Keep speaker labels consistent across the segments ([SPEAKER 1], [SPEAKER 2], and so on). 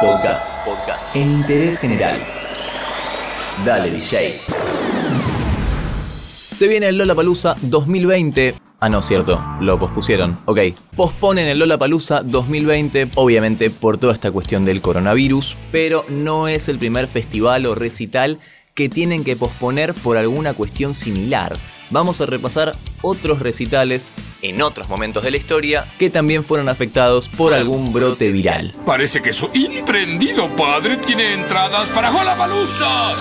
[SPEAKER 1] Podcast. Podcast. En interés general. Dale, DJ. Se viene el Lola Palusa 2020. Ah, no, cierto, lo pospusieron. Ok, posponen el Lola Palusa 2020, obviamente por toda esta cuestión del coronavirus, pero no es el primer festival o recital que tienen que posponer por alguna cuestión similar. Vamos a repasar otros recitales en otros momentos de la historia que también fueron afectados por algún brote viral.
[SPEAKER 2] Parece que su imprendido padre tiene entradas para Palusa.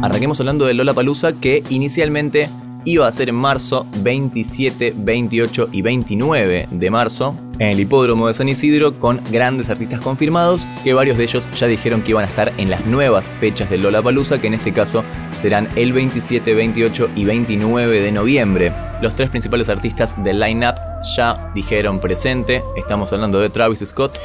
[SPEAKER 1] Arranquemos hablando de Lola Palusa que inicialmente iba a ser en marzo 27, 28 y 29 de marzo en el hipódromo de San Isidro con grandes artistas confirmados que varios de ellos ya dijeron que iban a estar en las nuevas fechas de Lola Palusa que en este caso serán el 27, 28 y 29 de noviembre. Los tres principales artistas del line-up ya dijeron presente, estamos hablando de Travis Scott.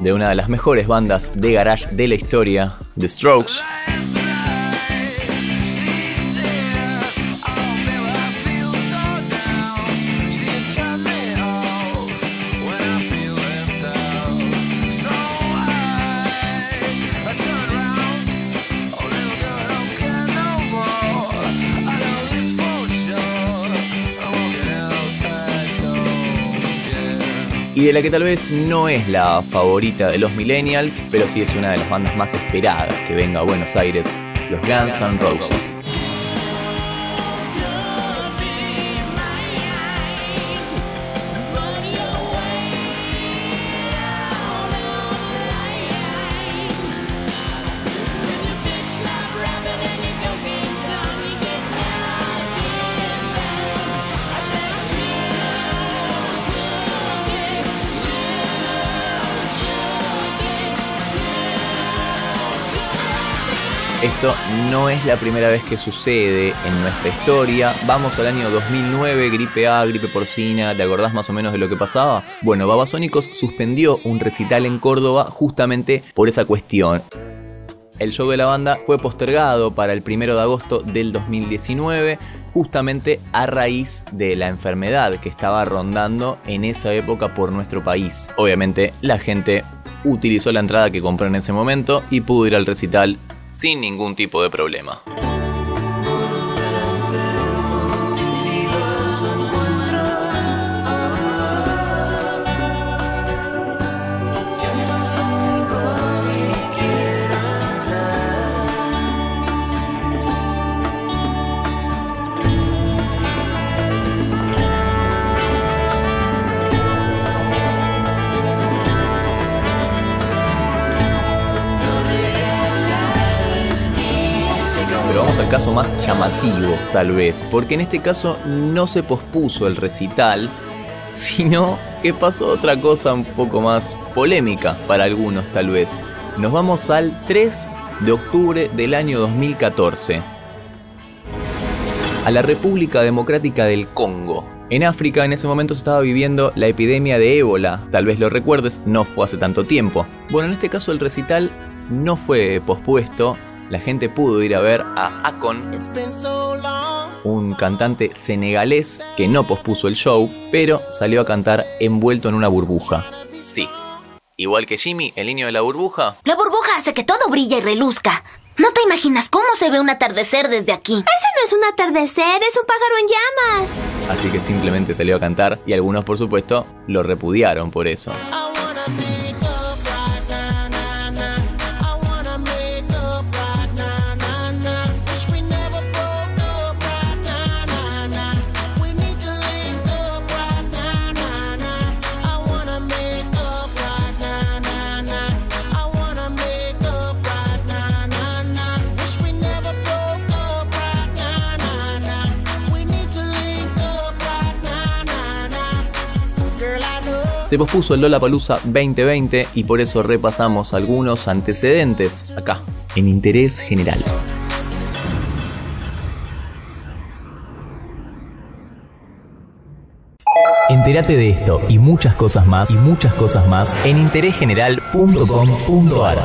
[SPEAKER 1] De una de las mejores bandas de garage de la historia, The Strokes. Y de la que tal vez no es la favorita de los millennials, pero sí es una de las bandas más esperadas que venga a Buenos Aires, los Guns N' Roses. Esto no es la primera vez que sucede en nuestra historia. Vamos al año 2009, gripe A, gripe porcina, ¿te acordás más o menos de lo que pasaba? Bueno, Babasónicos suspendió un recital en Córdoba justamente por esa cuestión. El show de la banda fue postergado para el 1 de agosto del 2019, justamente a raíz de la enfermedad que estaba rondando en esa época por nuestro país. Obviamente la gente utilizó la entrada que compró en ese momento y pudo ir al recital sin ningún tipo de problema. Al caso más llamativo, tal vez, porque en este caso no se pospuso el recital, sino que pasó otra cosa un poco más polémica para algunos, tal vez. Nos vamos al 3 de octubre del año 2014, a la República Democrática del Congo. En África en ese momento se estaba viviendo la epidemia de ébola, tal vez lo recuerdes, no fue hace tanto tiempo. Bueno, en este caso el recital no fue pospuesto, la gente pudo ir a ver a Akon, un cantante senegalés que no pospuso el show, pero salió a cantar envuelto en una burbuja. Sí, igual que Jimmy, el niño de la burbuja.
[SPEAKER 3] La burbuja hace que todo brille y reluzca. No te imaginas cómo se ve un atardecer desde aquí.
[SPEAKER 4] Ese no es un atardecer, es un pájaro en llamas.
[SPEAKER 1] Así que simplemente salió a cantar y algunos, por supuesto, lo repudiaron por eso. Se pospuso el Lola Palusa 2020 y por eso repasamos algunos antecedentes acá, en Interés General. Entérate de esto y muchas cosas más y muchas cosas más en interésgeneral.com.ar.